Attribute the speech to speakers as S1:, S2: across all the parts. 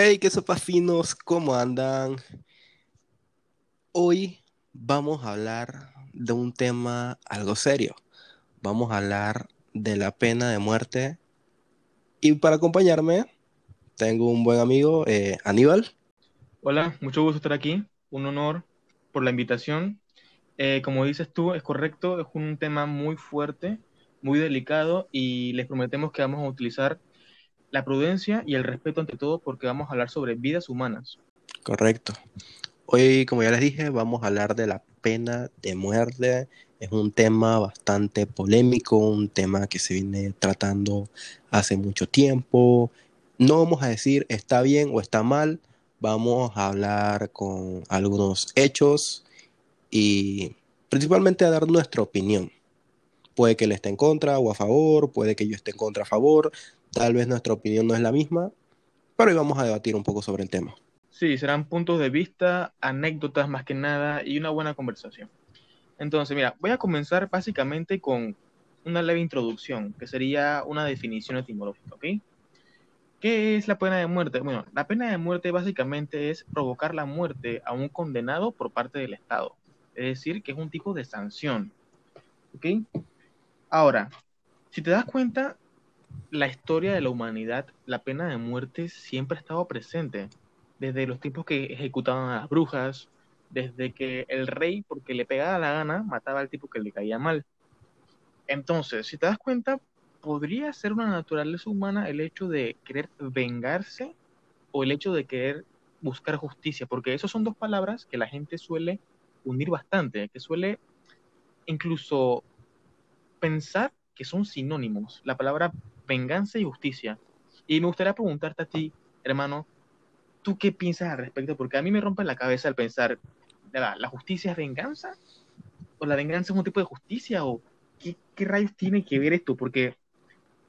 S1: Hey, qué sopas finos, ¿cómo andan? Hoy vamos a hablar de un tema algo serio. Vamos a hablar de la pena de muerte. Y para acompañarme, tengo un buen amigo, eh, Aníbal.
S2: Hola, mucho gusto estar aquí. Un honor por la invitación. Eh, como dices tú, es correcto, es un tema muy fuerte, muy delicado y les prometemos que vamos a utilizar la prudencia y el respeto ante todo porque vamos a hablar sobre vidas humanas.
S1: Correcto. Hoy, como ya les dije, vamos a hablar de la pena de muerte. Es un tema bastante polémico, un tema que se viene tratando hace mucho tiempo. No vamos a decir está bien o está mal, vamos a hablar con algunos hechos y principalmente a dar nuestra opinión. Puede que él esté en contra o a favor, puede que yo esté en contra a favor, Tal vez nuestra opinión no es la misma, pero hoy vamos a debatir un poco sobre el tema.
S2: Sí, serán puntos de vista, anécdotas más que nada y una buena conversación. Entonces, mira, voy a comenzar básicamente con una leve introducción, que sería una definición etimológica, ¿ok? ¿Qué es la pena de muerte? Bueno, la pena de muerte básicamente es provocar la muerte a un condenado por parte del Estado. Es decir, que es un tipo de sanción. ¿Ok? Ahora, si te das cuenta, la historia de la humanidad, la pena de muerte siempre ha estado presente, desde los tiempos que ejecutaban a las brujas, desde que el rey, porque le pegaba la gana, mataba al tipo que le caía mal. Entonces, si te das cuenta, podría ser una naturaleza humana el hecho de querer vengarse o el hecho de querer buscar justicia, porque esas son dos palabras que la gente suele unir bastante, que suele incluso pensar que son sinónimos. La palabra venganza y justicia. Y me gustaría preguntarte a ti, hermano, ¿tú qué piensas al respecto? Porque a mí me rompe la cabeza el pensar, ¿la justicia es venganza? ¿O la venganza es un tipo de justicia? ¿O qué, rayos tiene que ver esto? Porque,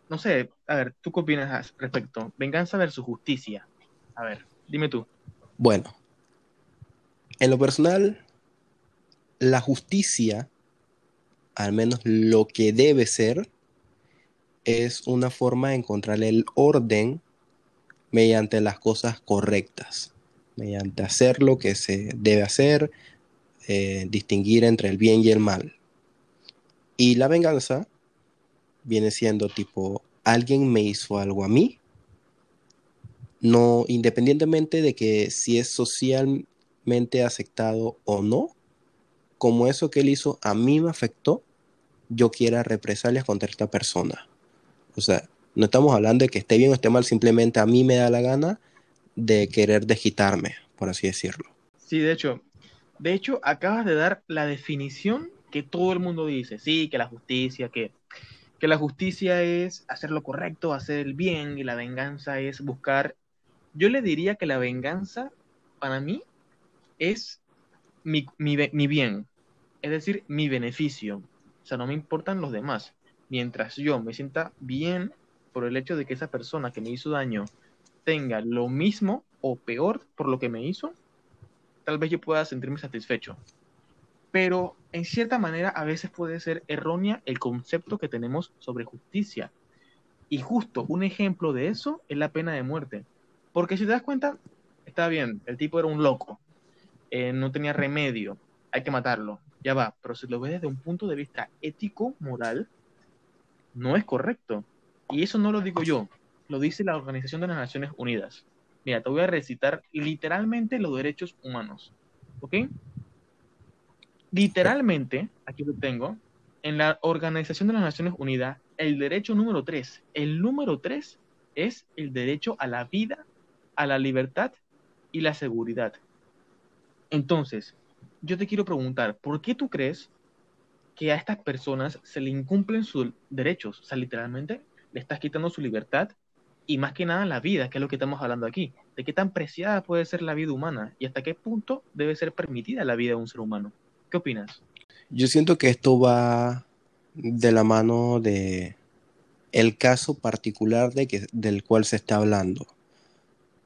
S2: no sé, a ver, ¿tú qué opinas al respecto? Venganza versus justicia. A ver, dime tú.
S1: Bueno, en lo personal, la justicia, al menos lo que debe ser, es una forma de encontrar el orden mediante las cosas correctas, mediante hacer lo que se debe hacer, eh, distinguir entre el bien y el mal. Y la venganza viene siendo tipo, alguien me hizo algo a mí, no independientemente de que si es socialmente aceptado o no, como eso que él hizo a mí me afectó, yo quiera represalias contra esta persona. O sea, no estamos hablando de que esté bien o esté mal, simplemente a mí me da la gana de querer desquitarme, por así decirlo.
S2: Sí, de hecho, de hecho, acabas de dar la definición que todo el mundo dice, sí, que la justicia, que, que la justicia es hacer lo correcto, hacer el bien, y la venganza es buscar. Yo le diría que la venganza, para mí, es mi, mi bien, es decir, mi beneficio. O sea, no me importan los demás mientras yo me sienta bien por el hecho de que esa persona que me hizo daño tenga lo mismo o peor por lo que me hizo, tal vez yo pueda sentirme satisfecho. Pero en cierta manera a veces puede ser errónea el concepto que tenemos sobre justicia. Y justo un ejemplo de eso es la pena de muerte. Porque si te das cuenta, está bien, el tipo era un loco, eh, no tenía remedio, hay que matarlo, ya va, pero si lo ves desde un punto de vista ético, moral, no es correcto. Y eso no lo digo yo, lo dice la Organización de las Naciones Unidas. Mira, te voy a recitar literalmente los derechos humanos. ¿Ok? Literalmente, aquí lo tengo, en la Organización de las Naciones Unidas, el derecho número 3, el número 3 es el derecho a la vida, a la libertad y la seguridad. Entonces, yo te quiero preguntar, ¿por qué tú crees que a estas personas se le incumplen sus derechos. O sea, literalmente le estás quitando su libertad y más que nada la vida, que es lo que estamos hablando aquí. De qué tan preciada puede ser la vida humana y hasta qué punto debe ser permitida la vida de un ser humano. ¿Qué opinas?
S1: Yo siento que esto va de la mano de el caso particular de que, del cual se está hablando.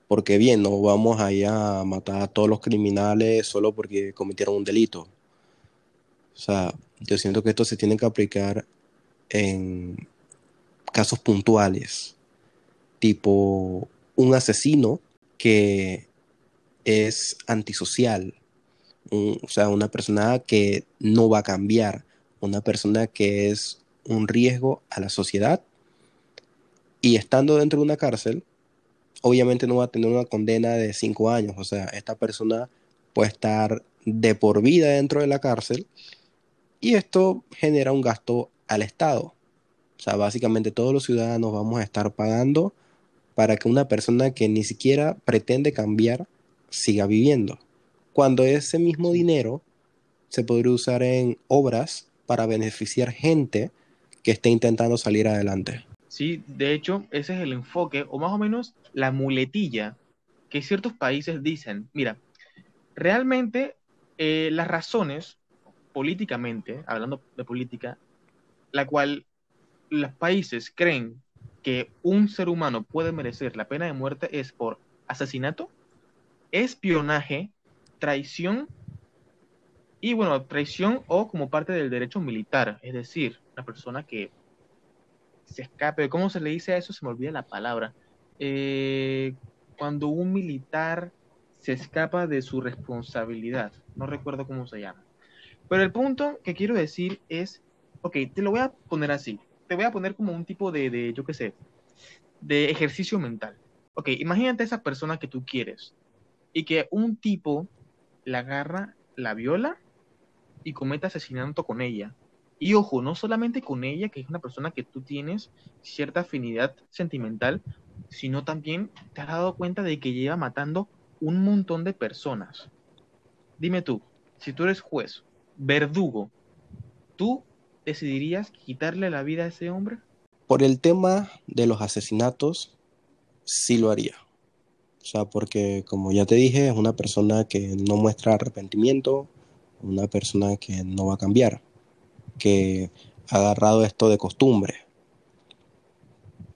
S1: Porque bien, no vamos allá a matar a todos los criminales solo porque cometieron un delito. O sea, yo siento que esto se tiene que aplicar en casos puntuales, tipo un asesino que es antisocial, o sea, una persona que no va a cambiar, una persona que es un riesgo a la sociedad y estando dentro de una cárcel, obviamente no va a tener una condena de cinco años, o sea, esta persona puede estar de por vida dentro de la cárcel y esto genera un gasto al Estado. O sea, básicamente todos los ciudadanos vamos a estar pagando para que una persona que ni siquiera pretende cambiar siga viviendo. Cuando ese mismo dinero se podría usar en obras para beneficiar gente que esté intentando salir adelante.
S2: Sí, de hecho, ese es el enfoque, o más o menos la muletilla que ciertos países dicen, mira, realmente eh, las razones políticamente, hablando de política, la cual los países creen que un ser humano puede merecer la pena de muerte es por asesinato, espionaje, traición y bueno, traición o como parte del derecho militar, es decir, la persona que se escape, ¿cómo se le dice a eso? Se me olvida la palabra. Eh, cuando un militar se escapa de su responsabilidad, no recuerdo cómo se llama. Pero el punto que quiero decir es, ok, te lo voy a poner así, te voy a poner como un tipo de, de yo qué sé, de ejercicio mental. Ok, imagínate esa persona que tú quieres y que un tipo la agarra, la viola y comete asesinato con ella. Y ojo, no solamente con ella, que es una persona que tú tienes cierta afinidad sentimental, sino también te has dado cuenta de que lleva matando un montón de personas. Dime tú, si tú eres juez, verdugo, ¿tú decidirías quitarle la vida a ese hombre?
S1: Por el tema de los asesinatos, sí lo haría. O sea, porque como ya te dije, es una persona que no muestra arrepentimiento, una persona que no va a cambiar, que ha agarrado esto de costumbre.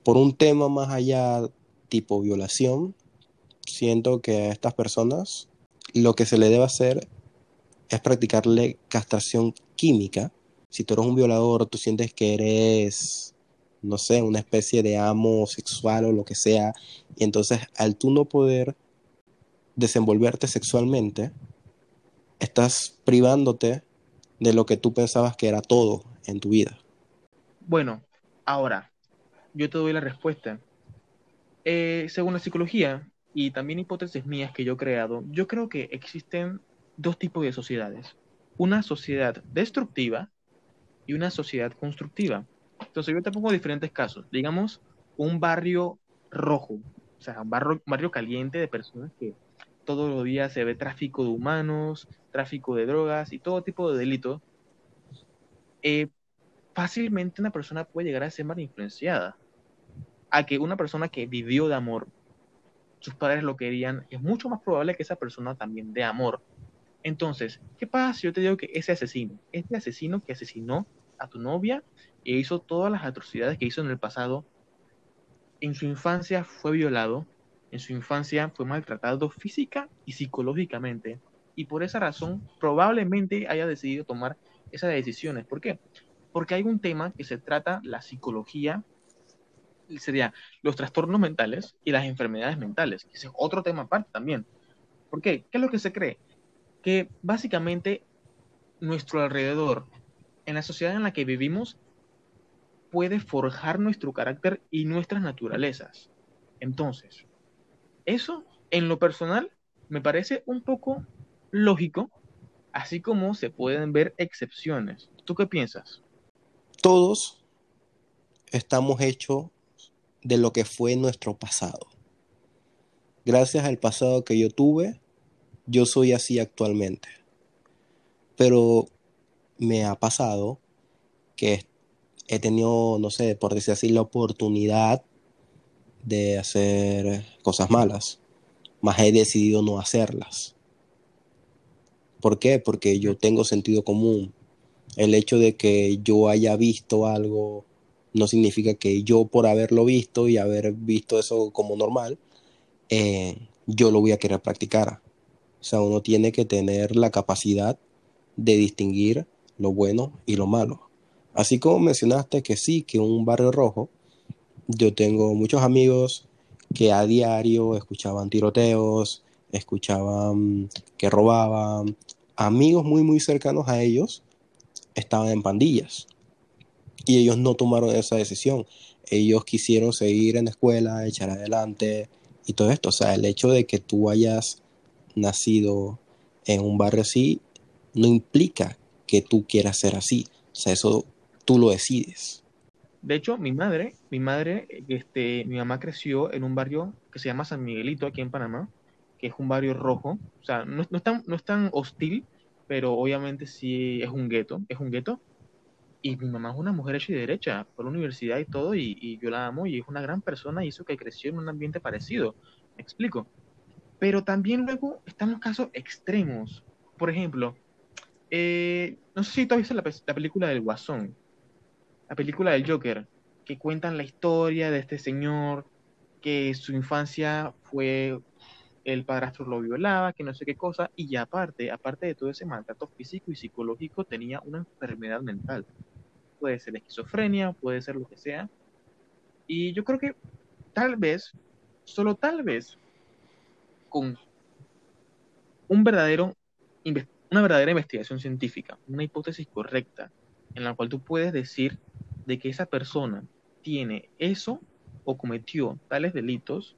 S1: Por un tema más allá tipo violación, siento que a estas personas lo que se le debe hacer es practicarle castración química. Si tú eres un violador, tú sientes que eres no sé, una especie de amo sexual o lo que sea, y entonces al tú no poder desenvolverte sexualmente, estás privándote de lo que tú pensabas que era todo en tu vida.
S2: Bueno, ahora, yo te doy la respuesta. Eh, según la psicología y también hipótesis mías que yo he creado, yo creo que existen dos tipos de sociedades. Una sociedad destructiva y una sociedad constructiva. Entonces yo te pongo diferentes casos. Digamos, un barrio rojo, o sea, un barrio, barrio caliente de personas que todos los días se ve tráfico de humanos, tráfico de drogas y todo tipo de delitos. Eh, fácilmente una persona puede llegar a ser mal influenciada. A que una persona que vivió de amor, sus padres lo querían, es mucho más probable que esa persona también dé amor. Entonces, ¿qué pasa si yo te digo que ese asesino, este asesino que asesinó a tu novia e hizo todas las atrocidades que hizo en el pasado, en su infancia fue violado, en su infancia fue maltratado física y psicológicamente, y por esa razón probablemente haya decidido tomar esas decisiones. ¿Por qué? Porque hay un tema que se trata la psicología, sería los trastornos mentales y las enfermedades mentales, que es otro tema aparte también. ¿Por qué? ¿Qué es lo que se cree? Que básicamente nuestro alrededor, en la sociedad en la que vivimos, puede forjar nuestro carácter y nuestras naturalezas. Entonces, eso en lo personal me parece un poco lógico, así como se pueden ver excepciones. ¿Tú qué piensas?
S1: Todos estamos hechos de lo que fue nuestro pasado. Gracias al pasado que yo tuve, yo soy así actualmente. Pero me ha pasado que he tenido, no sé, por decir así, la oportunidad de hacer cosas malas, más he decidido no hacerlas. ¿Por qué? Porque yo tengo sentido común. El hecho de que yo haya visto algo no significa que yo por haberlo visto y haber visto eso como normal, eh, yo lo voy a querer practicar. O sea, uno tiene que tener la capacidad de distinguir lo bueno y lo malo. Así como mencionaste que sí, que un barrio rojo, yo tengo muchos amigos que a diario escuchaban tiroteos, escuchaban que robaban, amigos muy muy cercanos a ellos estaban en pandillas y ellos no tomaron esa decisión. Ellos quisieron seguir en la escuela, echar adelante y todo esto. O sea, el hecho de que tú hayas nacido en un barrio así no implica que tú quieras ser así. O sea, eso tú lo decides.
S2: De hecho, mi madre, mi madre, este, mi mamá creció en un barrio que se llama San Miguelito, aquí en Panamá, que es un barrio rojo. O sea, no, no, es, tan, no es tan hostil, pero obviamente sí es un gueto, es un gueto. Y mi mamá es una mujer hecha y derecha, por la universidad y todo, y, y, yo la amo y es una gran persona y hizo que creció en un ambiente parecido. ¿Me explico? Pero también luego están los casos extremos. Por ejemplo, eh, no sé si tú has visto la, la, película del Guasón, la película del Joker, que cuentan la historia de este señor, que su infancia fue el padrastro lo violaba, que no sé qué cosa, y aparte, aparte de todo ese maltrato físico y psicológico, tenía una enfermedad mental. Puede ser esquizofrenia, puede ser lo que sea. Y yo creo que tal vez, solo tal vez, con un verdadero, una verdadera investigación científica, una hipótesis correcta, en la cual tú puedes decir de que esa persona tiene eso o cometió tales delitos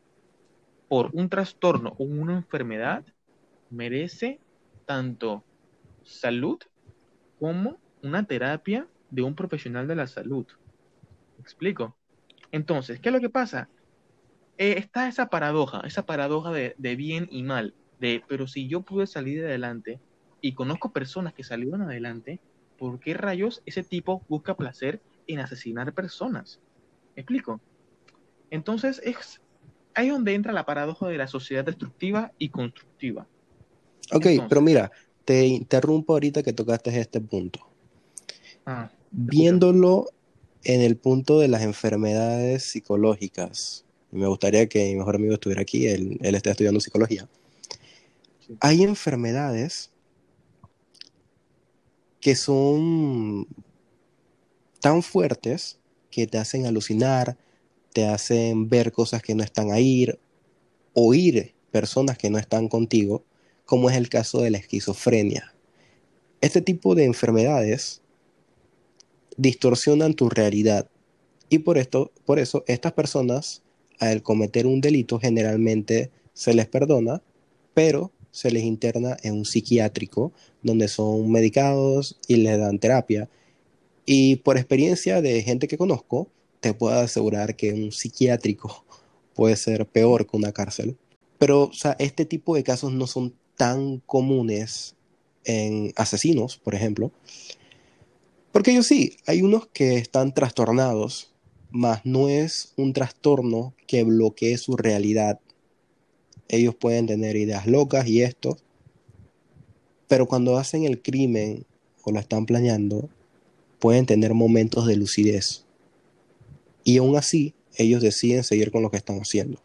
S2: por un trastorno o una enfermedad, merece tanto salud como una terapia de un profesional de la salud. ¿Me explico? Entonces, ¿qué es lo que pasa? Eh, está esa paradoja, esa paradoja de, de, bien y mal, de, pero si yo pude salir adelante y conozco personas que salieron adelante, ¿por qué rayos ese tipo busca placer en asesinar personas? ¿Me explico? Entonces es ahí donde entra la paradoja de la sociedad destructiva y constructiva.
S1: Ok, Entonces, pero mira, te interrumpo ahorita que tocaste este punto.
S2: Ah,
S1: Viéndolo en el punto de las enfermedades psicológicas, me gustaría que mi mejor amigo estuviera aquí, él, él está estudiando psicología. Sí. Hay enfermedades que son tan fuertes que te hacen alucinar, te hacen ver cosas que no están ahí, oír personas que no están contigo, como es el caso de la esquizofrenia. Este tipo de enfermedades distorsionan tu realidad y por esto, por eso estas personas al cometer un delito generalmente se les perdona, pero se les interna en un psiquiátrico donde son medicados y les dan terapia. Y por experiencia de gente que conozco, te puedo asegurar que un psiquiátrico puede ser peor que una cárcel. Pero, o sea, este tipo de casos no son tan comunes en asesinos, por ejemplo. Porque ellos sí, hay unos que están trastornados mas no es un trastorno que bloquee su realidad. Ellos pueden tener ideas locas y esto, pero cuando hacen el crimen o lo están planeando, pueden tener momentos de lucidez. Y aún así, ellos deciden seguir con lo que están haciendo.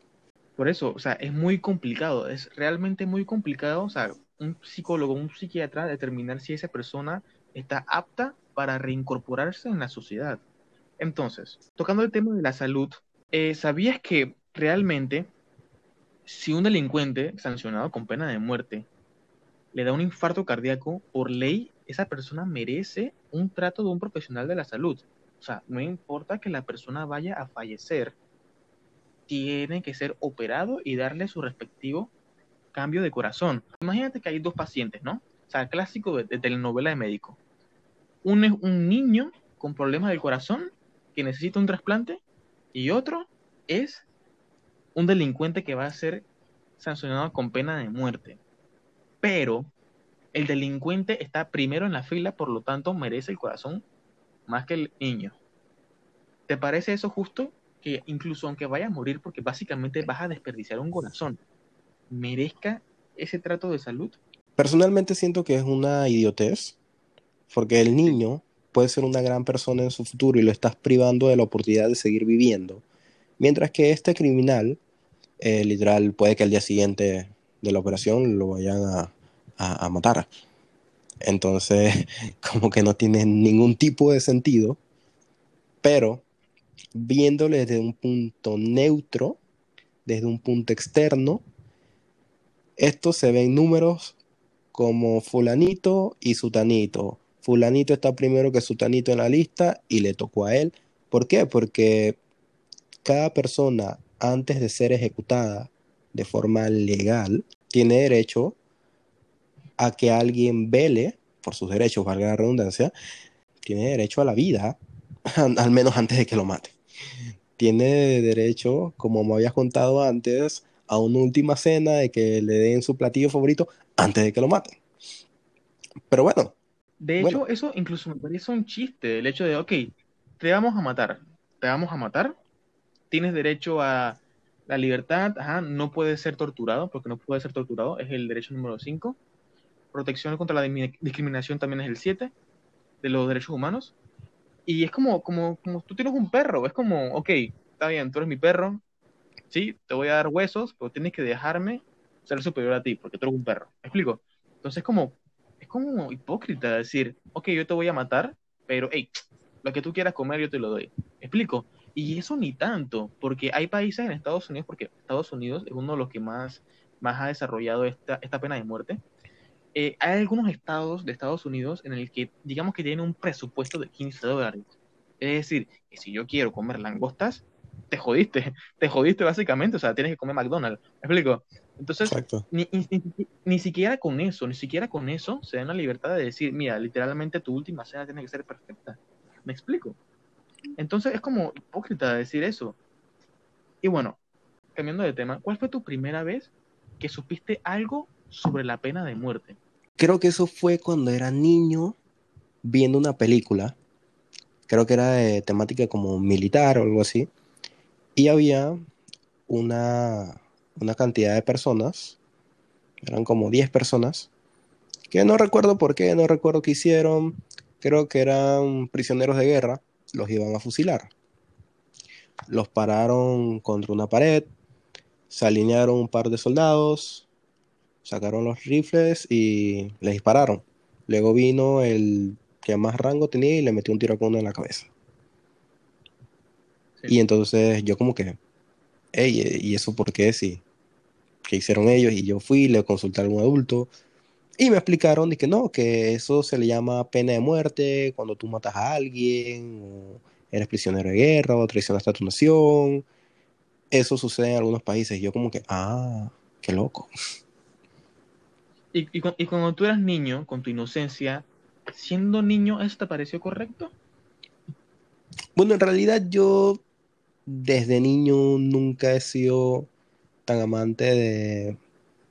S2: Por eso, o sea, es muy complicado, es realmente muy complicado, o sea, un psicólogo, un psiquiatra, determinar si esa persona está apta para reincorporarse en la sociedad. Entonces, tocando el tema de la salud, eh, ¿sabías que realmente si un delincuente sancionado con pena de muerte le da un infarto cardíaco, por ley, esa persona merece un trato de un profesional de la salud? O sea, no importa que la persona vaya a fallecer, tiene que ser operado y darle su respectivo cambio de corazón. Imagínate que hay dos pacientes, ¿no? O sea, clásico de, telenovela de médico. Un un niño con problemas del corazón que necesita un trasplante y otro es un delincuente que va a ser sancionado con pena de muerte. Pero el delincuente está primero en la fila, por lo tanto merece el corazón más que el niño. ¿Te parece eso justo? Que incluso aunque vaya a morir porque básicamente vas a desperdiciar un corazón, merezca ese trato de salud?
S1: Personalmente siento que es una idiotez, porque el niño puede ser una gran persona en su futuro y lo estás privando de la oportunidad de seguir viviendo. Mientras que este criminal, eh, literal, puede que al día siguiente de la operación lo vayan a, a, a, matar. Entonces, como que no tiene ningún tipo de sentido, pero viéndole desde un punto neutro, desde un punto externo, estos se ven números como fulanito y sutanito. Fulanito está primero que sutanito en la lista y le tocó a él. ¿Por qué? Porque cada persona antes de ser ejecutada de forma legal tiene derecho a que alguien vele por sus derechos, valga la redundancia, tiene derecho a la vida, al menos antes de que lo mate. Tiene derecho, como me habías contado antes, a una última cena de que le den su platillo favorito antes de que lo maten. Pero bueno.
S2: De hecho, eso incluso me parece un chiste, el hecho de, ok, te vamos a matar, te vamos a matar, tienes derecho a la libertad, ajá, no puedes ser torturado, porque no puede ser torturado, es el derecho número 5. Protección contra la discriminación también es el 7 de los derechos humanos. Y es como, como, como tú tienes un perro, es como, ok, está bien, tú eres mi perro, sí, te voy a dar huesos, pero tienes que dejarme ser superior a ti, porque tú eres un perro. ¿Me explico? Entonces es como, como hipócrita decir, ok, yo te voy a matar, pero, hey, lo que tú quieras comer yo te lo doy. ¿Me explico? Y eso ni tanto, porque hay países en Estados Unidos, porque Estados Unidos es uno de los que más, más ha desarrollado esta, esta pena de muerte. Eh, hay algunos estados de Estados Unidos en el que, digamos que tienen un presupuesto de 15 dólares. Es decir, que si yo quiero comer langostas, te jodiste, te jodiste básicamente, o sea, tienes que comer McDonald's, ¿me explico? Entonces, ni, ni, ni, siquiera con eso, ni siquiera con eso se dan la libertad de decir, mira, literalmente tu última cena tiene que ser perfecta. ¿Me explico? Entonces es como hipócrita decir eso. Y bueno, cambiando de tema, ¿cuál fue tu primera vez que supiste algo sobre la pena de muerte?
S1: Creo que eso fue cuando era niño viendo una película. Creo que era de temática como militar o algo así. Y había una, una cantidad de personas, eran como 10 personas, que no recuerdo por qué, no recuerdo qué hicieron. Creo que eran prisioneros de guerra los iban a fusilar. Los pararon contra una pared, se alinearon un par de soldados, sacaron los rifles y les dispararon. Luego vino el que más rango tenía y le metió un tiro con uno en la cabeza. Y entonces yo como que, hey, ¿y eso por qué? Sí. ¿Qué hicieron ellos? Y yo fui, le consulté a algún adulto y me explicaron que no, que eso se le llama pena de muerte cuando tú matas a alguien, o eres prisionero de guerra, o traicionaste a tu nación. Eso sucede en algunos países. Y yo como que, ah, qué loco.
S2: ¿Y, y, cuando tú eras niño, con tu inocencia, siendo niño, ¿eso te pareció correcto?
S1: Bueno, en realidad yo desde niño nunca he sido tan amante de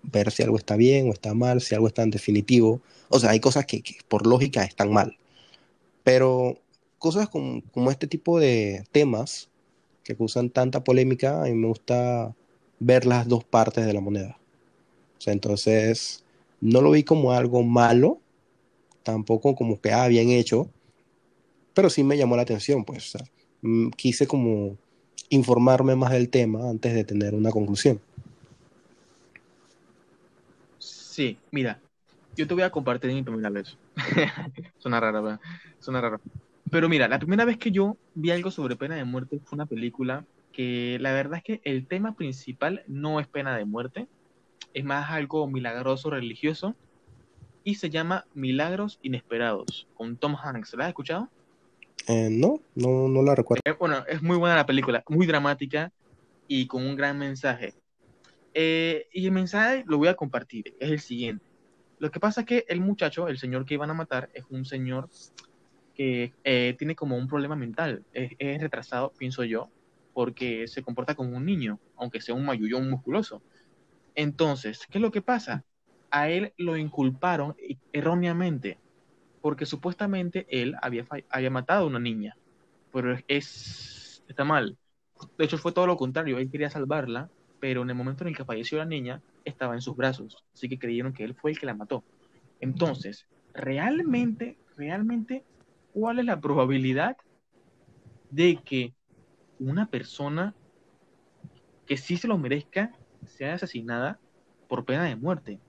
S1: ver si algo está bien o está mal, si algo está en definitivo. O sea, hay cosas que, por lógica están mal. Pero cosas como, este tipo de temas que usan tanta polémica, a mí me gusta ver las dos partes de la moneda. O sea, entonces no lo vi como algo malo, tampoco como que, ah, bien hecho, pero sí me llamó la atención, pues. Mm, quise como informarme más del tema antes de tener una conclusión.
S2: Sí, mira, yo te voy a compartir mi primera vez. Suena rara, ¿verdad? Suena raro. Pero mira, la primera vez que yo vi algo sobre pena de muerte fue una película que la verdad es que el tema principal no es pena de muerte, es más algo milagroso religioso y se llama Milagros Inesperados con Tom Hanks. ¿La has escuchado?
S1: Eh, no, no, no la recuerdo.
S2: Eh, bueno, es muy buena la película, muy dramática y con un gran mensaje. Eh, y el mensaje lo voy a compartir, es el siguiente. Lo que pasa es que el muchacho, el señor que iban a matar, es un señor que tiene como un problema mental, es, retrasado, pienso yo, porque se comporta como un niño, aunque sea un mayullón musculoso. Entonces, ¿qué es lo que pasa? A él lo inculparon erróneamente, porque supuestamente él había, había matado a una niña, pero es, está mal. De hecho, fue todo lo contrario, él quería salvarla pero en el momento en el que falleció la niña, estaba en sus brazos, así que creyeron que él fue el que la mató. Entonces, realmente, realmente, ¿cuál es la probabilidad de que una persona que sí se lo merezca sea asesinada por pena de muerte?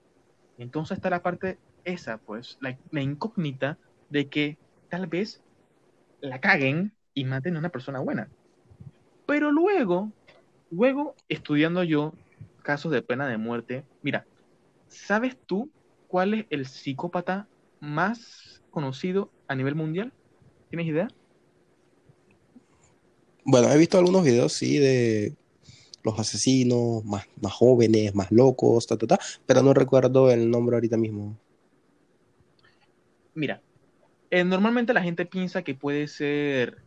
S2: Entonces está la parte esa, pues, la, incógnita de que tal vez la caguen y maten a una persona buena. Pero luego Luego, estudiando yo casos de pena de muerte, mira, ¿sabes tú cuál es el psicópata más conocido a nivel mundial? ¿Tienes idea?
S1: Bueno, he visto algunos videos, sí, de los asesinos más, más jóvenes, más locos, ta, ta, ta, pero no recuerdo el nombre ahorita mismo.
S2: Mira, eh, normalmente la gente piensa que puede ser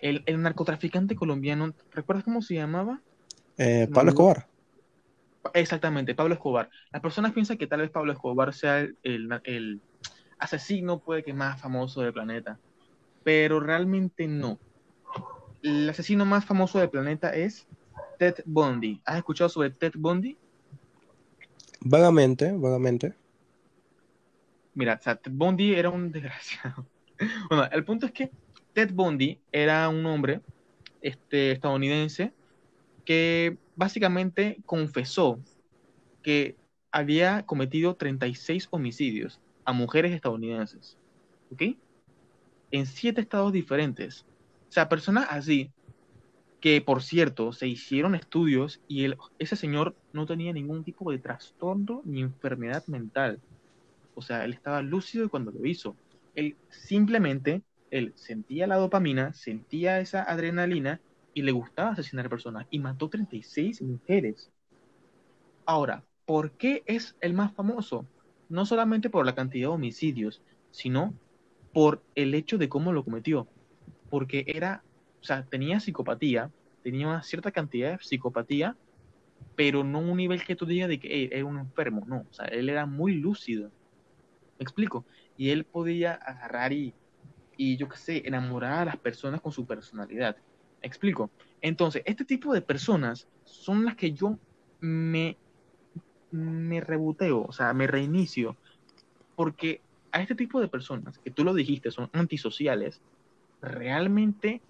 S2: el, el narcotraficante colombiano. ¿Recuerdas cómo se llamaba?
S1: Eh, Pablo. Escobar.
S2: Exactamente, Pablo Escobar. Las personas piensan que tal vez Pablo Escobar sea el, el- el asesino, puede que más famoso del planeta, pero realmente no. El asesino más famoso del planeta es Ted Bundy. ¿Has escuchado sobre Ted Bundy?
S1: Vagamente, vagamente.
S2: Mira, o Ted Bundy era un desgraciado. Bueno, el punto es que Ted Bundy era un hombre este, estadounidense que básicamente confesó que había cometido 36 homicidios a mujeres estadounidenses. ¿Ok? En siete estados diferentes. O sea, personas así, que por cierto, se hicieron estudios y ese señor no tenía ningún tipo de trastorno ni enfermedad mental. O sea, él estaba lúcido cuando lo hizo. Él simplemente, él sentía la dopamina, sentía esa adrenalina y le gustaba asesinar personas y mató 36 mujeres. Ahora, ¿por qué es el más famoso? No solamente por la cantidad de homicidios, sino por el hecho de cómo lo cometió. Porque era, o sea, tenía psicopatía, tenía una cierta cantidad de psicopatía, pero no un nivel que tú digas de que "Ey, era un enfermo, no. O sea, él era muy lúcido. ¿Me explico? Y él podía agarrar y, y yo qué sé, enamorar a las personas con su personalidad. ¿Me explico? Entonces, este tipo de personas son las que yo me, me reboteo, o sea, me reinicio, porque a este tipo de personas, que tú lo dijiste, son antisociales, realmente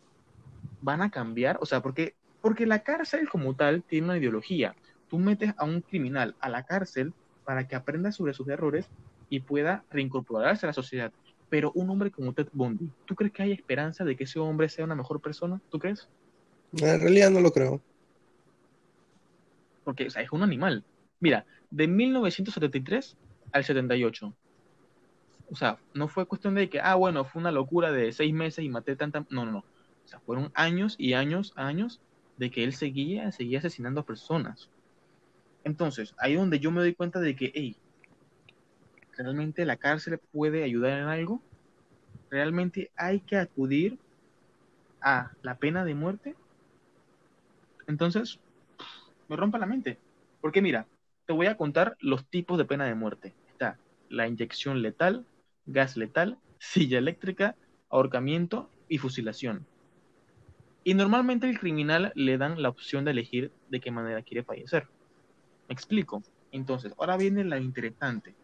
S2: van a cambiar, o sea, porque, porque la cárcel como tal tiene una ideología. Tú metes a un criminal a la cárcel para que aprenda sobre sus errores y pueda reincorporarse a la sociedad. Pero un hombre como Ted Bundy, ¿tú crees que hay esperanza de que ese hombre sea una mejor persona? ¿Tú crees?
S1: En realidad no lo creo.
S2: Porque, o sea, es un animal. Mira, de 1973 al 78. O sea, no fue cuestión de que, ah, bueno, fue una locura de seis meses y maté tanta... No, no, no. O sea, fueron años y años, años de que él seguía, seguía asesinando a personas. Entonces, ahí es donde yo me doy cuenta de que, hey, ¿realmente la cárcel puede ayudar en algo? ¿Realmente hay que acudir a la pena de muerte? Entonces, me rompa la mente. Porque mira, te voy a contar los tipos de pena de muerte. Está la inyección letal, gas letal, silla eléctrica, ahorcamiento y fusilación. Y normalmente al criminal le dan la opción de elegir de qué manera quiere fallecer. ¿Me explico? Entonces, ahora viene lo interesante,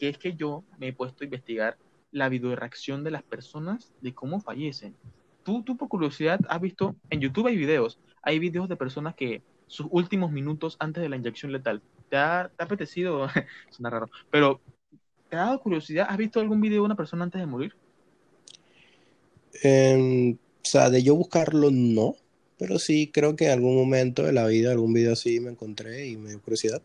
S2: que es que yo me he puesto a investigar la videoreacción de las personas de cómo fallecen. Tú, tú por curiosidad has visto, en YouTube hay videos, hay videos de personas que sus últimos minutos antes de la inyección letal, ¿te ha, te ha apetecido? Suena raro, pero ¿te ha dado curiosidad? ¿Has visto algún video de una persona antes de morir?
S1: En- o sea, de yo buscarlo, no. Pero sí, creo que en algún momento de la vida, algún video así me encontré y me dio curiosidad.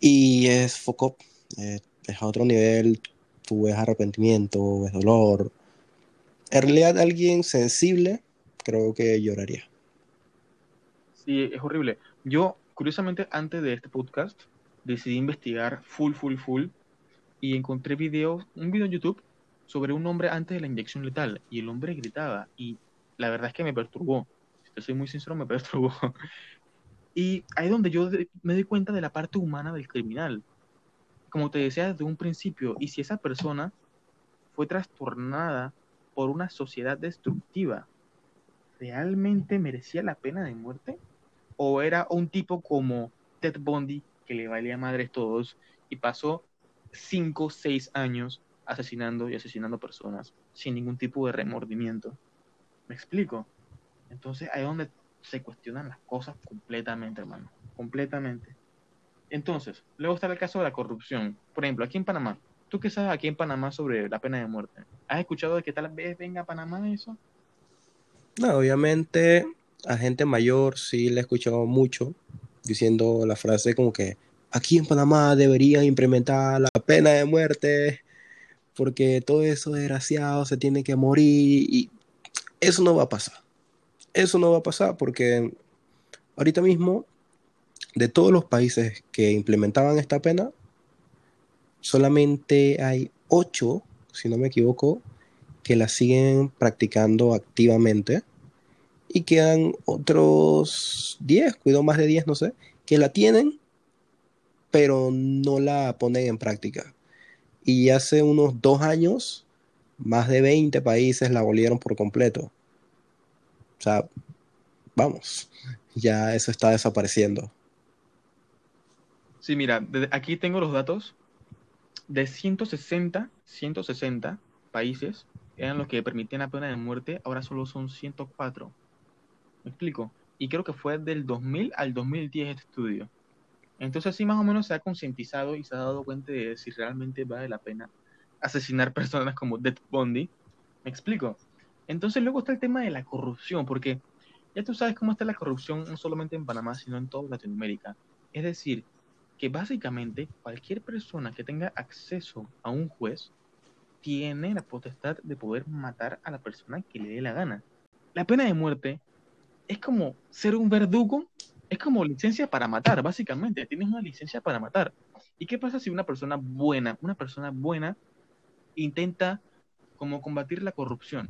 S1: Y es foco, eh, es a otro nivel. Tú ves arrepentimiento, ves dolor. En realidad, alguien sensible, creo que lloraría.
S2: Sí, es horrible. Yo, curiosamente, antes de este podcast, decidí investigar full, full, full y encontré videos, un video en YouTube sobre un hombre antes de la inyección letal y el hombre gritaba y la verdad es que me perturbó. Si te soy muy sincero, me perturbó. Y ahí es donde yo me doy cuenta de la parte humana del criminal. Como te decía desde un principio, y si esa persona fue trastornada por una sociedad destructiva, ¿realmente merecía la pena de muerte? ¿O era un tipo como Ted Bundy, que le valía madres todos y pasó 5 o 6 años asesinando y asesinando personas sin ningún tipo de remordimiento? ¿Me explico? Entonces ahí es donde se cuestionan las cosas completamente, hermano. Completamente. Entonces, luego está el caso de la corrupción. Por ejemplo, aquí en Panamá. ¿Tú qué sabes aquí en Panamá sobre la pena de muerte? ¿Has escuchado de que tal vez venga a Panamá eso?
S1: No, obviamente, a gente mayor sí le he escuchado mucho diciendo la frase como que aquí en Panamá deberían implementar la pena de muerte porque todo eso desgraciado se tiene que morir y eso no va a pasar. Eso no va a pasar porque ahorita mismo de todos los países que implementaban esta pena, solamente hay ocho, si no me equivoco, que la siguen practicando activamente y quedan otros 10, cuido más de 10, no sé, que la tienen, pero no la ponen en práctica. Y hace unos dos años, más de 20 países la abolieron por completo. O sea, vamos, ya eso está desapareciendo.
S2: Sí, mira, aquí tengo los datos. De 160, 160 países eran los que permitían la pena de muerte, ahora solo son 104. ¿Me explico? Y creo que fue del 2000 al 2010 este estudio. Entonces sí más o menos se ha concientizado y se ha dado cuenta de si realmente vale la pena asesinar personas como Death Bundy. ¿Me explico? Entonces luego está el tema de la corrupción, porque ya tú sabes cómo está la corrupción no solamente en Panamá, sino en toda Latinoamérica. Es decir, que básicamente cualquier persona que tenga acceso a un juez tiene la potestad de poder matar a la persona que le dé la gana. La pena de muerte es como ser un verdugo, es como licencia para matar, básicamente. Tienes una licencia para matar. ¿Y qué pasa si una persona buena, una persona buena, intenta como combatir la corrupción?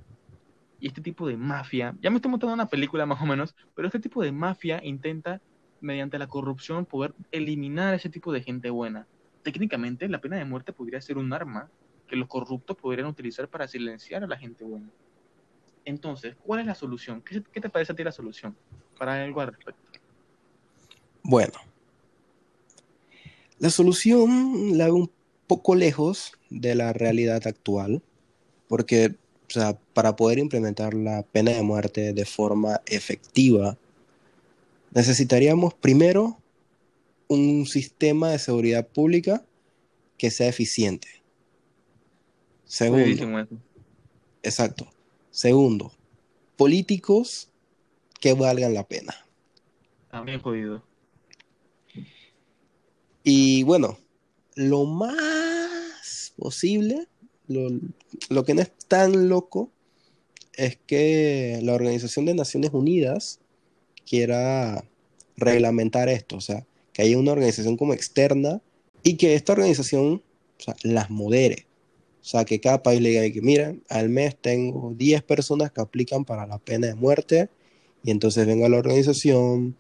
S2: Y este tipo de mafia, ya me estoy montando una película más o menos, pero este tipo de mafia intenta, mediante la corrupción, poder eliminar ese tipo de gente buena. Técnicamente, la pena de muerte podría ser un arma que los corruptos podrían utilizar para silenciar a la gente buena. Entonces, ¿cuál es la solución? ¿Qué, te parece a ti la solución para algo al respecto?
S1: Bueno, la solución la veo un poco lejos de la realidad actual, porque o sea, para poder implementar la pena de muerte de forma efectiva, necesitaríamos primero un sistema de seguridad pública que sea eficiente. Segundo, exacto. Segundo, políticos que valgan la pena.
S2: También jodido.
S1: Y bueno, lo más posible, lo, que no es tan loco, es que la Organización de Naciones Unidas quiera reglamentar esto, o sea, que haya una organización como externa y que esta organización las modere. O sea, que cada país le diga que, mira, al mes tengo 10 personas que aplican para la pena de muerte y entonces venga la organización,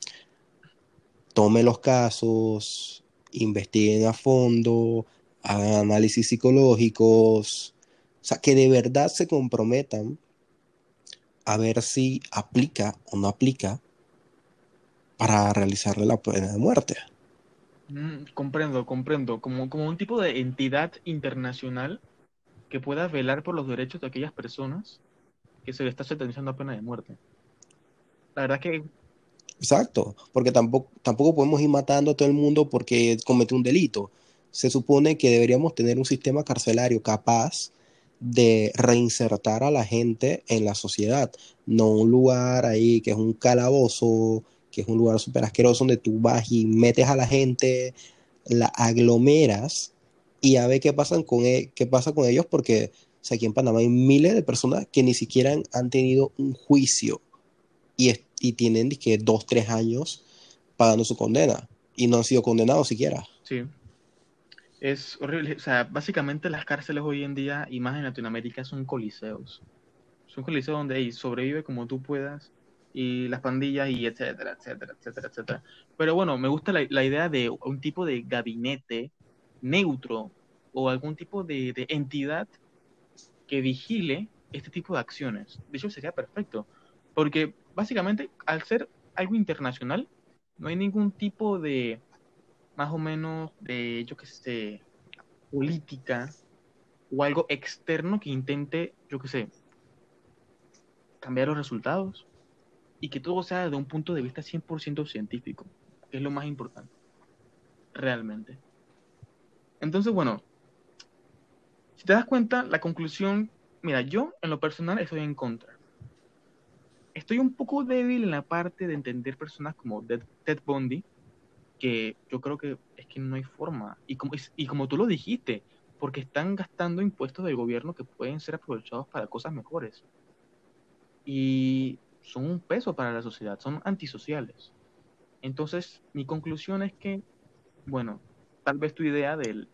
S1: tome los casos, investiguen a fondo, hagan análisis psicológicos, o sea, que de verdad se comprometan a ver si aplica o no aplica para realizarle la pena de muerte.
S2: Mm, comprendo, comprendo. Como, como un tipo de entidad internacional que pueda velar por los derechos de aquellas personas que se le está sentenciando a pena de muerte. La verdad que...
S1: Exacto, porque tampoco, tampoco podemos ir matando a todo el mundo porque comete un delito. Se supone que deberíamos tener un sistema carcelario capaz de reinsertar a la gente en la sociedad, no un lugar ahí que es un calabozo, que es un lugar súper asqueroso donde tú vas y metes a la gente, la aglomeras y a ver qué, pasan con e, qué pasa con ellos, porque aquí en Panamá hay miles de personas que ni siquiera han, tenido un juicio y, y tienen que dos, tres años pagando su condena y no han sido condenados siquiera.
S2: Sí. Es horrible. O sea, básicamente las cárceles hoy en día, y más en Latinoamérica, son coliseos. Son coliseos donde sobrevive como tú puedas y las pandillas y etcétera, etcétera, etcétera, etcétera. Pero bueno, me gusta la, la idea de un tipo de gabinete neutro o algún tipo de, entidad que vigile este tipo de acciones. De hecho, sería perfecto, porque básicamente al ser algo internacional, no hay ningún tipo de, más o menos, de, yo que sé, política o algo externo que intente, yo que sé, cambiar los resultados y que todo sea de un punto de vista 100% científico, que es lo más importante, realmente. Entonces, bueno, si te das cuenta, la conclusión, mira, yo en lo personal estoy en contra. estoy un poco débil en la parte de entender personas como Ted, Bundy, que yo creo que es que no hay forma. Y como, y como tú lo dijiste, porque están gastando impuestos del gobierno que pueden ser aprovechados para cosas mejores. Y son un peso para la sociedad, son antisociales. Entonces, mi conclusión es que, bueno, tal vez tu idea del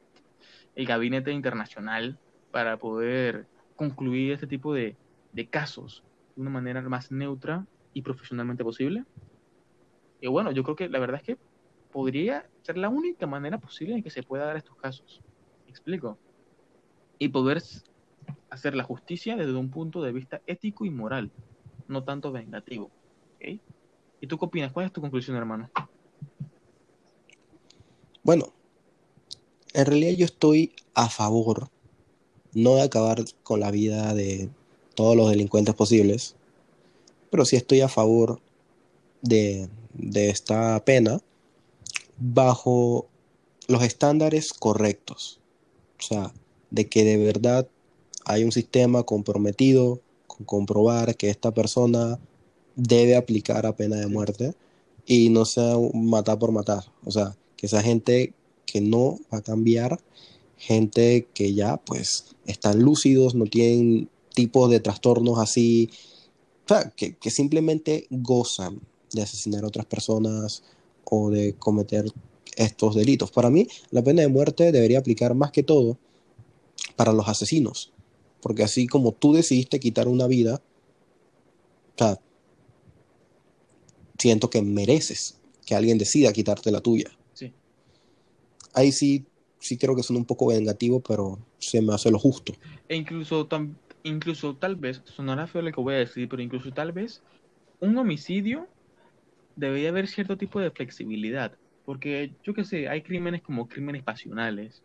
S2: el gabinete internacional para poder concluir este tipo de, de casos de una manera más neutra y profesionalmente posible. Y bueno, yo creo que la verdad es que podría ser la única manera posible en que se pueda dar estos casos. ¿Me explico? Y poder hacer la justicia desde un punto de vista ético y moral, no tanto vengativo. ¿Y tú qué opinas? ¿Cuál es tu conclusión, hermano?
S1: Bueno, en realidad yo estoy a favor, no de acabar con la vida de todos los delincuentes posibles, pero sí estoy a favor de, esta pena bajo los estándares correctos. O sea, de que de verdad hay un sistema comprometido comprobar que esta persona debe aplicar a pena de muerte y no sea matar por matar. O sea, que esa gente que no va a cambiar, gente que ya pues están lúcidos, no tienen tipos de trastornos así, o sea, que, simplemente gozan de asesinar a otras personas o de cometer estos delitos. Para mí, la pena de muerte debería aplicar más que todo para los asesinos, porque así como tú decidiste quitar una vida, o sea, siento que mereces que alguien decida quitarte la tuya.
S2: Sí.
S1: Ahí sí, sí creo que son un poco vengativo, pero se me hace lo justo.
S2: E incluso también incluso tal vez, sonará feo lo que voy a decir, pero incluso tal vez un homicidio debería haber cierto tipo de flexibilidad. Porque yo qué sé, hay crímenes como crímenes pasionales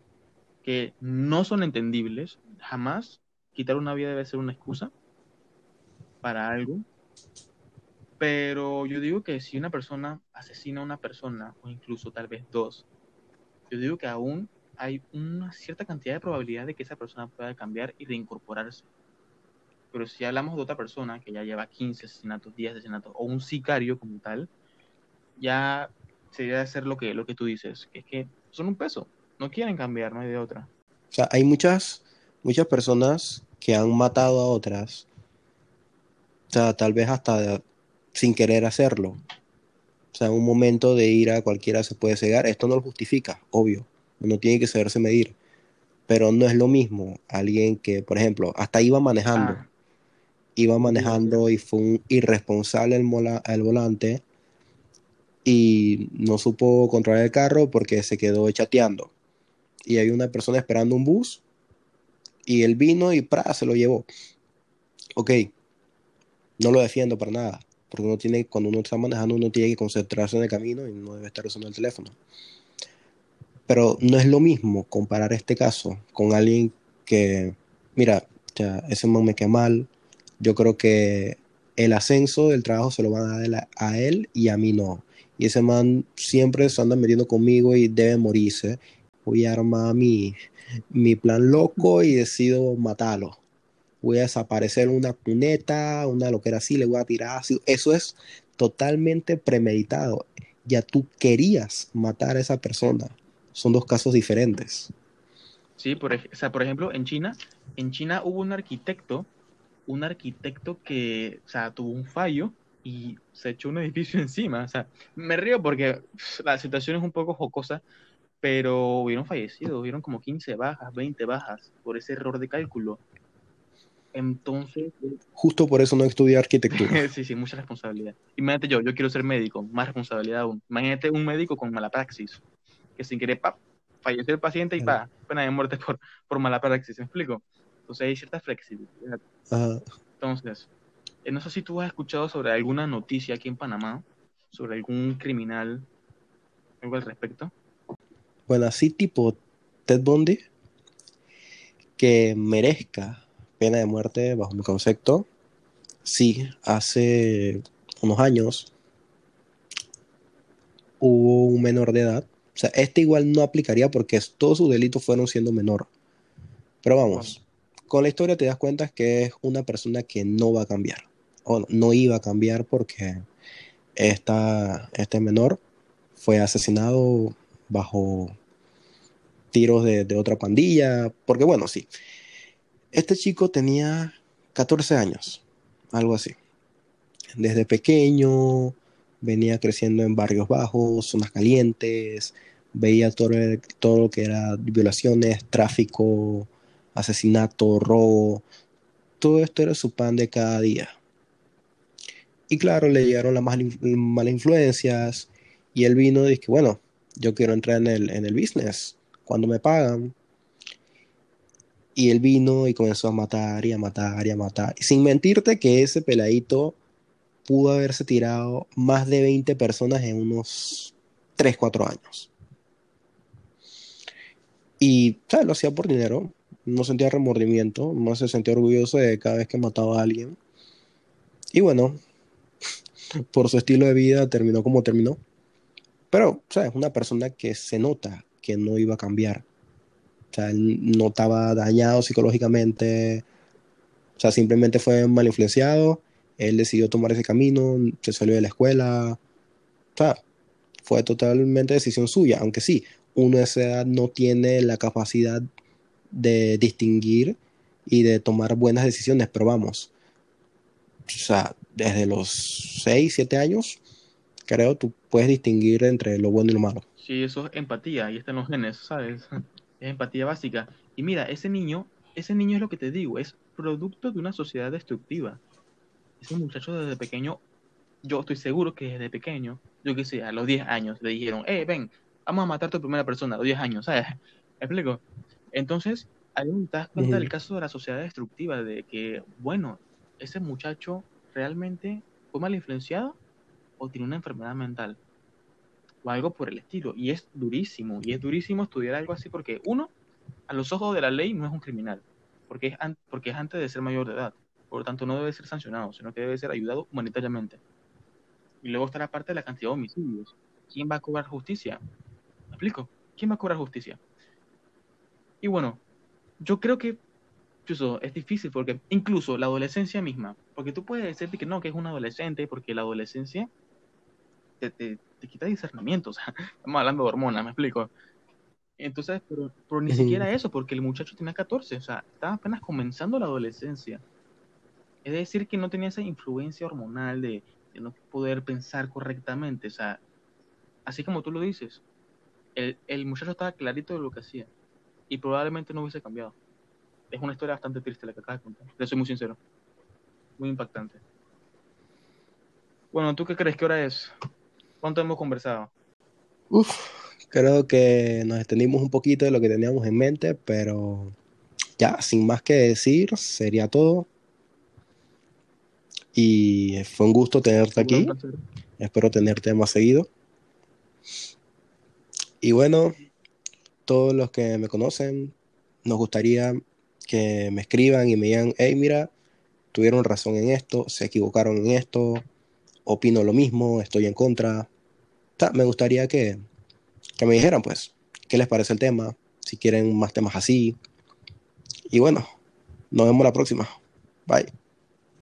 S2: que no son entendibles. Jamás quitar una vida debe ser una excusa para algo. Pero yo digo que si una persona asesina a una persona, o incluso tal vez dos, yo digo que aún hay una cierta cantidad de probabilidad de que esa persona pueda cambiar y reincorporarse. Pero si hablamos de otra persona que ya lleva 15 asesinatos, 10 asesinatos, o un sicario como tal, ya sería hacer lo que, lo que tú dices, que es que son un peso, no quieren cambiar, no hay de otra.
S1: O sea, hay muchas, muchas personas que han matado a otras, o sea, tal vez hasta sin querer hacerlo. O sea, en un momento de ira cualquiera se puede cegar. Esto no lo justifica, obvio. Uno tiene que saberse medir. Pero no es lo mismo alguien que, por ejemplo, hasta iba manejando. Ah iba manejando y fue un irresponsable el, volante y no supo controlar el carro porque se quedó chateando. Y hay una persona esperando un bus y él vino y ¡pra! se lo llevó. Ok, no lo defiendo para nada, porque uno tiene, cuando uno está manejando uno tiene que concentrarse en el camino y no debe estar usando el teléfono. Pero no es lo mismo comparar este caso con alguien que, mira, ese man me queda mal, yo creo que el ascenso del trabajo se lo van a dar a él y a mí no. Y ese man siempre se anda metiendo conmigo y debe morirse. Voy a armar mi, mi plan loco y decido matarlo. Voy a desaparecer una cuneta, una loquera así, le voy a tirar así. Eso es totalmente premeditado. Ya tú querías matar a esa persona. Son dos casos diferentes.
S2: Sí, por, por ejemplo, en China, en China hubo un arquitecto un arquitecto que, o sea, tuvo un fallo y se echó un edificio encima. O sea, me río porque la situación es un poco jocosa, pero hubieron fallecido, hubieron como 15 bajas, 20 bajas por ese error de cálculo. Entonces.
S1: Justo por eso no estudié arquitectura.
S2: sí, sí, mucha responsabilidad. Imagínate yo, yo quiero ser médico, más responsabilidad aún. Imagínate un médico con mala praxis, que sin querer, pa, falleció el paciente y pa, pena de muerte por, por mala praxis, ¿me explico? Entonces hay cierta flexibilidad. Entonces, eh, no sé si tú has escuchado sobre alguna noticia aquí en Panamá, sobre algún criminal, algo al respecto.
S1: Bueno, así tipo Ted Bundy, que merezca pena de muerte bajo mi concepto. Sí, hace unos años hubo un menor de edad. O sea, este igual no aplicaría porque todos sus delitos fueron siendo menor. Pero vamos, con la historia te das cuenta que es una persona que no va a cambiar. o no iba a cambiar porque esta, este menor fue asesinado bajo tiros de, otra pandilla, porque bueno, sí, este chico tenía 14 años, algo así. Desde pequeño venía creciendo en barrios bajos, zonas calientes, veía todo, todo lo que era violaciones, tráfico, asesinato, robo, todo esto era su pan de cada día. Y claro, le llegaron las malas influencias y él vino y dice, bueno, yo quiero entrar en el, en el business, cuando me pagan. Y él vino y comenzó a matar y a matar y a matar. Sin mentirte que ese peladito pudo haberse tirado más de 20 personas en unos 3, 4 años. Y ¿sabes? lo hacía por dinero, no sentía remordimiento, no se sentía orgulloso de cada vez que mataba a alguien. Y bueno, por su estilo de vida terminó como terminó. Pero, ¿sabes? Una persona que se nota que no iba a cambiar. O sea, él no estaba dañado psicológicamente. O sea, simplemente fue mal influenciado. Él decidió tomar ese camino, se salió de la escuela. O sea, fue totalmente decisión suya. Aunque sí, uno de esa edad no tiene la capacidad de distinguir y de tomar buenas decisiones, pero vamos. O sea, desde los 6, 7 años, creo, tú puedes distinguir entre lo bueno y lo malo.
S2: Sí, eso es empatía, y está en los genes, ¿sabes? Es empatía básica. Y mira, ese niño, ese niño es lo que te digo, es producto de una sociedad destructiva. Ese muchacho desde pequeño, yo estoy seguro que desde pequeño, yo qué sé, a los 10 años le dijeron, eh, ven, vamos a matar a tu primera persona a los 10 años, ¿sabes? ¿Me explico? Entonces, ahí te das cuenta del caso de la sociedad destructiva, de que, bueno, ese muchacho realmente fue mal influenciado o tiene una enfermedad mental o algo por el estilo. Y es durísimo, y es durísimo estudiar algo así porque uno, a los ojos de la ley, no es un criminal, porque es, porque es antes de ser mayor de edad. Por lo tanto, no debe ser sancionado, sino que debe ser ayudado humanitariamente. Y luego está la parte de la cantidad de homicidios. ¿Quién va a cobrar justicia? ¿Me explico? ¿Quién va a cobrar justicia? Y bueno, yo creo que eso es difícil porque incluso la adolescencia misma, porque tú puedes decirte que no, que es un adolescente, porque la adolescencia te, te, te quita discernimiento, o sea, estamos hablando de hormonas, me explico. Entonces, pero, pero ni siquiera eso, porque el muchacho tenía 14, o sea, estaba apenas comenzando la adolescencia. Es decir, que no tenía esa influencia hormonal de, de no poder pensar correctamente, o sea, así como tú lo dices, el, el muchacho estaba clarito de lo que hacía y probablemente no hubiese cambiado. Es una historia bastante triste la que acabas de contar, le soy muy sincero, muy impactante. Bueno, ¿tú qué crees que hora es? ¿Cuánto hemos conversado?
S1: Uf, creo que nos extendimos un poquito de lo que teníamos en mente, pero ya, sin más que decir, sería todo. Y fue un gusto tenerte aquí. Espero tenerte más seguido. Y bueno, todos los que me conocen, nos gustaría que me escriban y me digan, hey, mira, tuvieron razón en esto, se equivocaron en esto, opino lo mismo, estoy en contra me gustaría que, que me dijeran, pues, qué les parece el tema, si quieren más temas así. Y bueno, nos vemos la próxima. Bye.